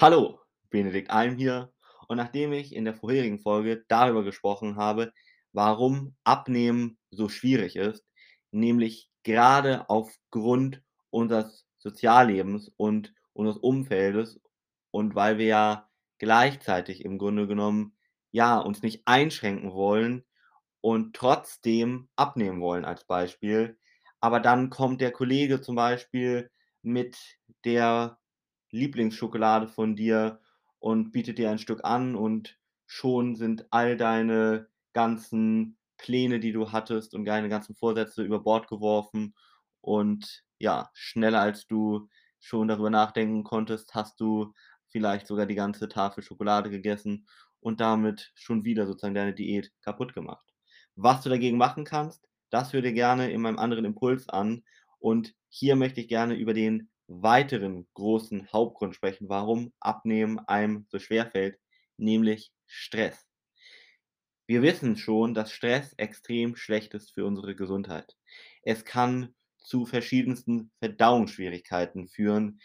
Hallo, Benedikt Alm hier. Und nachdem ich in der vorherigen Folge darüber gesprochen habe, warum Abnehmen so schwierig ist, nämlich gerade aufgrund unseres Soziallebens und unseres Umfeldes und weil wir ja gleichzeitig im Grunde genommen, ja, uns nicht einschränken wollen und trotzdem abnehmen wollen als Beispiel. Aber dann kommt der Kollege zum Beispiel mit der Lieblingsschokolade von dir und bietet dir ein Stück an und schon sind all deine ganzen Pläne, die du hattest und deine ganzen Vorsätze über Bord geworfen und ja, schneller als du schon darüber nachdenken konntest, hast du vielleicht sogar die ganze Tafel Schokolade gegessen und damit schon wieder sozusagen deine Diät kaputt gemacht. Was du dagegen machen kannst, das höre dir gerne in meinem anderen Impuls an und hier möchte ich gerne über den weiteren großen Hauptgrund sprechen, warum Abnehmen einem so schwer fällt, nämlich Stress. Wir wissen schon, dass Stress extrem schlecht ist für unsere Gesundheit. Es kann zu verschiedensten Verdauungsschwierigkeiten führen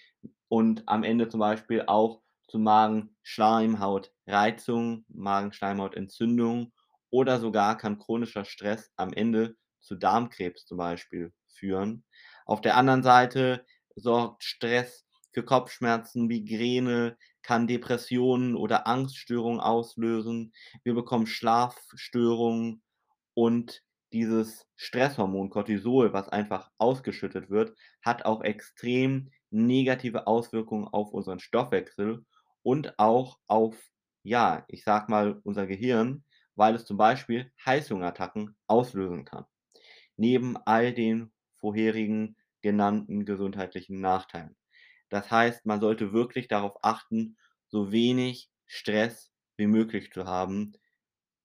und am Ende zum Beispiel auch zu Magenschleimhautreizung, Magenschleimhautentzündung oder sogar kann chronischer Stress am Ende zu Darmkrebs zum Beispiel führen. Auf der anderen Seite sorgt Stress für Kopfschmerzen, Migräne, kann Depressionen oder Angststörungen auslösen. Wir bekommen Schlafstörungen und dieses Stresshormon Cortisol, was einfach ausgeschüttet wird, hat auch extrem negative Auswirkungen auf unseren Stoffwechsel und auch auf, ja, ich sag mal, unser Gehirn, weil es zum Beispiel Heißhungerattacken auslösen kann. Neben all den vorherigen genannten gesundheitlichen Nachteilen. Das heißt, man sollte wirklich darauf achten, so wenig Stress wie möglich zu haben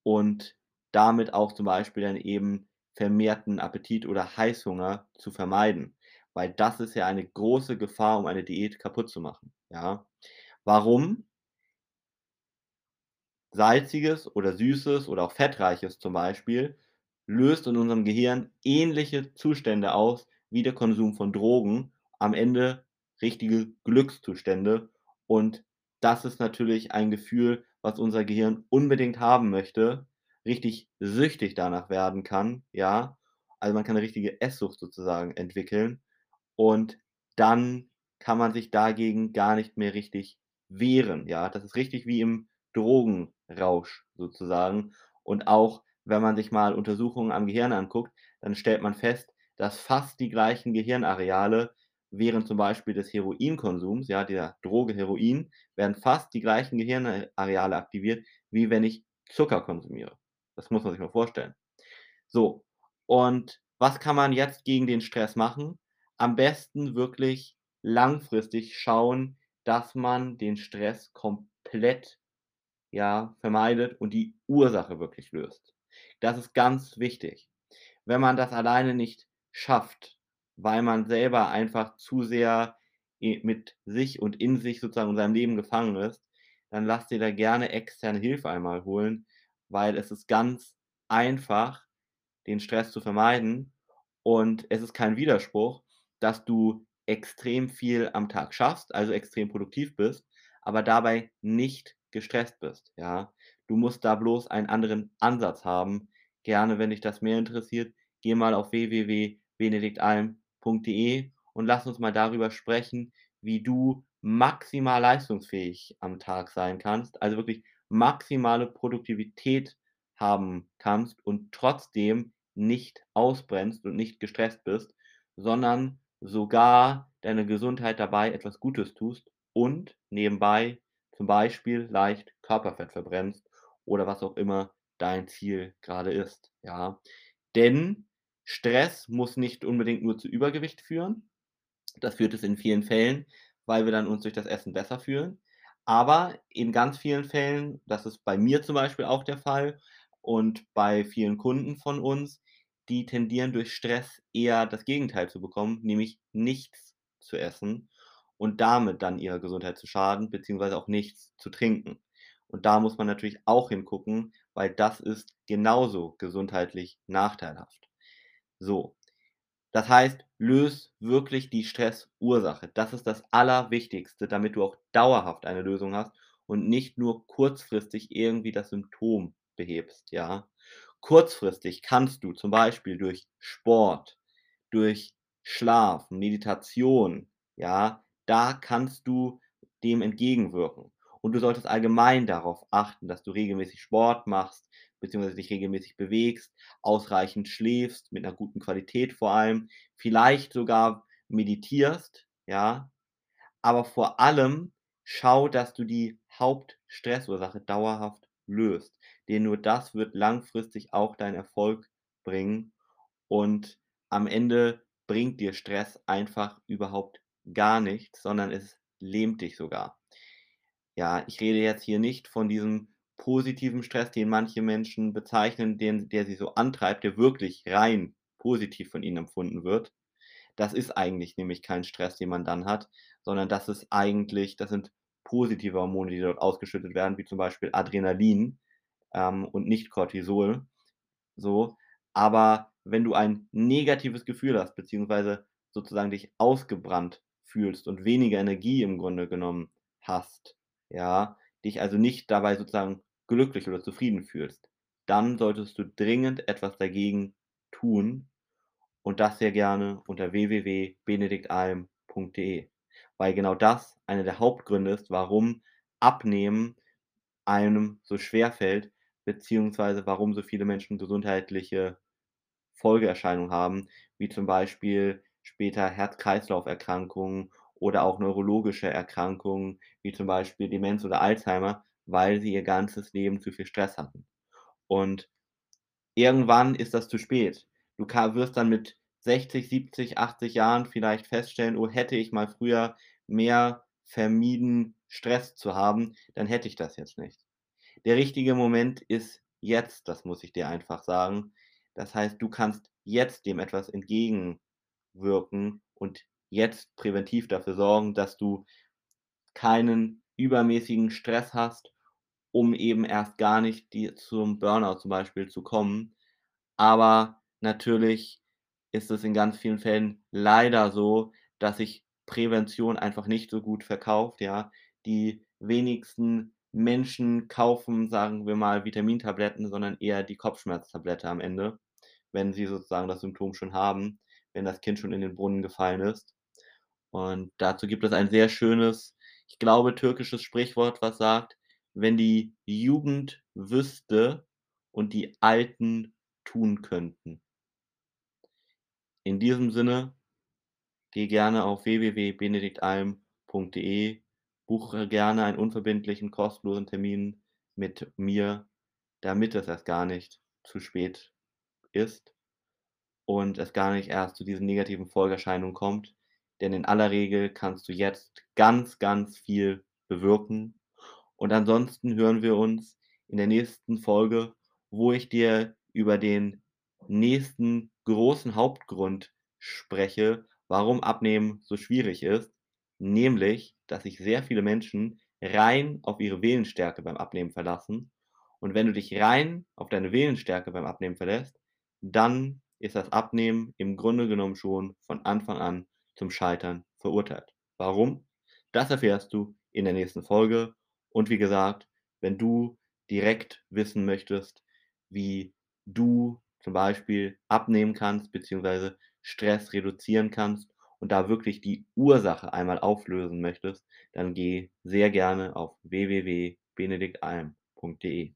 und damit auch zum Beispiel dann eben vermehrten Appetit oder Heißhunger zu vermeiden, weil das ist ja eine große Gefahr, um eine Diät kaputt zu machen. Ja? Warum? Salziges oder Süßes oder auch Fettreiches zum Beispiel löst in unserem Gehirn ähnliche Zustände aus wie der Konsum von Drogen am Ende richtige Glückszustände. Und das ist natürlich ein Gefühl, was unser Gehirn unbedingt haben möchte, richtig süchtig danach werden kann, ja. Also man kann eine richtige Esssucht sozusagen entwickeln und dann kann man sich dagegen gar nicht mehr richtig wehren, ja. Das ist richtig wie im Drogenrausch sozusagen. Und auch wenn man sich mal Untersuchungen am Gehirn anguckt, dann stellt man fest, dass fast die gleichen Gehirnareale während zum Beispiel des Heroinkonsums, ja, der Droge Heroin, werden fast die gleichen Gehirnareale aktiviert, wie wenn ich Zucker konsumiere. Das muss man sich mal vorstellen. So, und was kann man jetzt gegen den Stress machen? Am besten wirklich langfristig schauen, dass man den Stress komplett ja, vermeidet und die Ursache wirklich löst. Das ist ganz wichtig. Wenn man das alleine nicht schafft, weil man selber einfach zu sehr mit sich und in sich sozusagen in seinem Leben gefangen ist, dann lass dir da gerne externe Hilfe einmal holen, weil es ist ganz einfach, den Stress zu vermeiden und es ist kein Widerspruch, dass du extrem viel am Tag schaffst, also extrem produktiv bist, aber dabei nicht gestresst bist, ja. Du musst da bloß einen anderen Ansatz haben. Gerne, wenn dich das mehr interessiert, geh mal auf www.benediktalm.de und lass uns mal darüber sprechen, wie du maximal leistungsfähig am Tag sein kannst, also wirklich maximale Produktivität haben kannst und trotzdem nicht ausbrennst und nicht gestresst bist, sondern sogar deiner Gesundheit dabei etwas Gutes tust und nebenbei zum Beispiel leicht Körperfett verbrennst oder was auch immer dein Ziel gerade ist, ja. Denn Stress muss nicht unbedingt nur zu Übergewicht führen. Das führt es in vielen Fällen, weil wir dann uns durch das Essen besser fühlen. Aber in ganz vielen Fällen, das ist bei mir zum Beispiel auch der Fall und bei vielen Kunden von uns, die tendieren durch Stress eher das Gegenteil zu bekommen, nämlich nichts zu essen und damit dann ihrer Gesundheit zu schaden, beziehungsweise auch nichts zu trinken. Und da muss man natürlich auch hingucken, weil das ist genauso gesundheitlich nachteilhaft. So. Das heißt, löse wirklich die Stressursache. Das ist das Allerwichtigste, damit du auch dauerhaft eine Lösung hast und nicht nur kurzfristig irgendwie das Symptom behebst, ja? Kurzfristig kannst du zum Beispiel durch Sport, durch Schlaf, Meditation, ja, da kannst du dem entgegenwirken. Und du solltest allgemein darauf achten, dass du regelmäßig Sport machst, beziehungsweise dich regelmäßig bewegst, ausreichend schläfst, mit 'ner guten Qualität vor allem, vielleicht sogar meditierst, ja? Aber vor allem schau, dass du die Hauptstressursache dauerhaft löst, denn nur das wird langfristig auch deinen Erfolg bringen und am Ende bringt dir Stress einfach überhaupt gar nichts, sondern es lähmt dich sogar. Ja, ich rede jetzt hier nicht von diesem positiven Stress, den manche Menschen bezeichnen, den der sie so antreibt, der wirklich rein positiv von ihnen empfunden wird. Das ist eigentlich nämlich kein Stress, den man dann hat, sondern das ist eigentlich das sind positive Hormone, die dort ausgeschüttet werden, wie zum Beispiel Adrenalin, ähm, und nicht Cortisol, so. Aber wenn du ein negatives Gefühl hast, beziehungsweise sozusagen dich ausgebrannt fühlst und weniger Energie im Grunde genommen hast, ja, dich also nicht dabei sozusagen glücklich oder zufrieden fühlst, dann solltest du dringend etwas dagegen tun und das sehr gerne unter www.benediktalm.de, weil genau das einer der Hauptgründe ist, warum Abnehmen einem so schwerfällt, beziehungsweise warum so viele Menschen gesundheitliche Folgeerscheinungen haben, wie zum Beispiel später Herz-Kreislauf-Erkrankungen oder auch neurologische Erkrankungen, wie zum Beispiel Demenz oder Alzheimer, weil sie ihr ganzes Leben zu viel Stress hatten. Und irgendwann ist das zu spät. Du wirst dann mit 60, 70, 80 Jahren vielleicht feststellen: „Oh, hätte ich mal früher mehr vermieden, Stress zu haben, dann hätte ich das jetzt nicht.“ Der richtige Moment ist jetzt, das muss ich dir einfach sagen. Das heißt, du kannst jetzt dem etwas entgegenwirken und jetzt präventiv dafür sorgen, dass du keinen übermäßigen Stress hast, um eben erst gar nicht die zum Burnout zum Beispiel zu kommen. Aber natürlich ist es in ganz vielen Fällen leider so, dass sich Prävention einfach nicht so gut verkauft, ja? Die wenigsten Menschen kaufen, sagen wir mal, Vitamintabletten, sondern eher die Kopfschmerztablette am Ende, wenn sie sozusagen das Symptom schon haben, wenn das Kind schon in den Brunnen gefallen ist. Und dazu gibt es ein sehr schönes, ich glaube, türkisches Sprichwort, was sagt: „Wenn die Jugend wüsste und die Alten tun könnten.“ In diesem Sinne, geh gerne auf www.benediktalm.de, buche gerne einen unverbindlichen, kostenlosen Termin mit mir, damit es erst gar nicht zu spät ist und es gar nicht erst zu diesen negativen Folgeerscheinungen kommt. Denn in aller Regel kannst du jetzt ganz, ganz viel bewirken. Und ansonsten hören wir uns in der nächsten Folge, wo ich dir über den nächsten großen Hauptgrund spreche, warum Abnehmen so schwierig ist, nämlich, dass sich sehr viele Menschen rein auf ihre Willensstärke beim Abnehmen verlassen. Und wenn du dich rein auf deine Willensstärke beim Abnehmen verlässt, dann ist das Abnehmen im Grunde genommen schon von Anfang an zum Scheitern verurteilt. Warum? Das erfährst du in der nächsten Folge. Und wie gesagt, wenn du direkt wissen möchtest, wie du zum Beispiel abnehmen kannst, beziehungsweise Stress reduzieren kannst und da wirklich die Ursache einmal auflösen möchtest, dann geh sehr gerne auf www.benediktalm.de.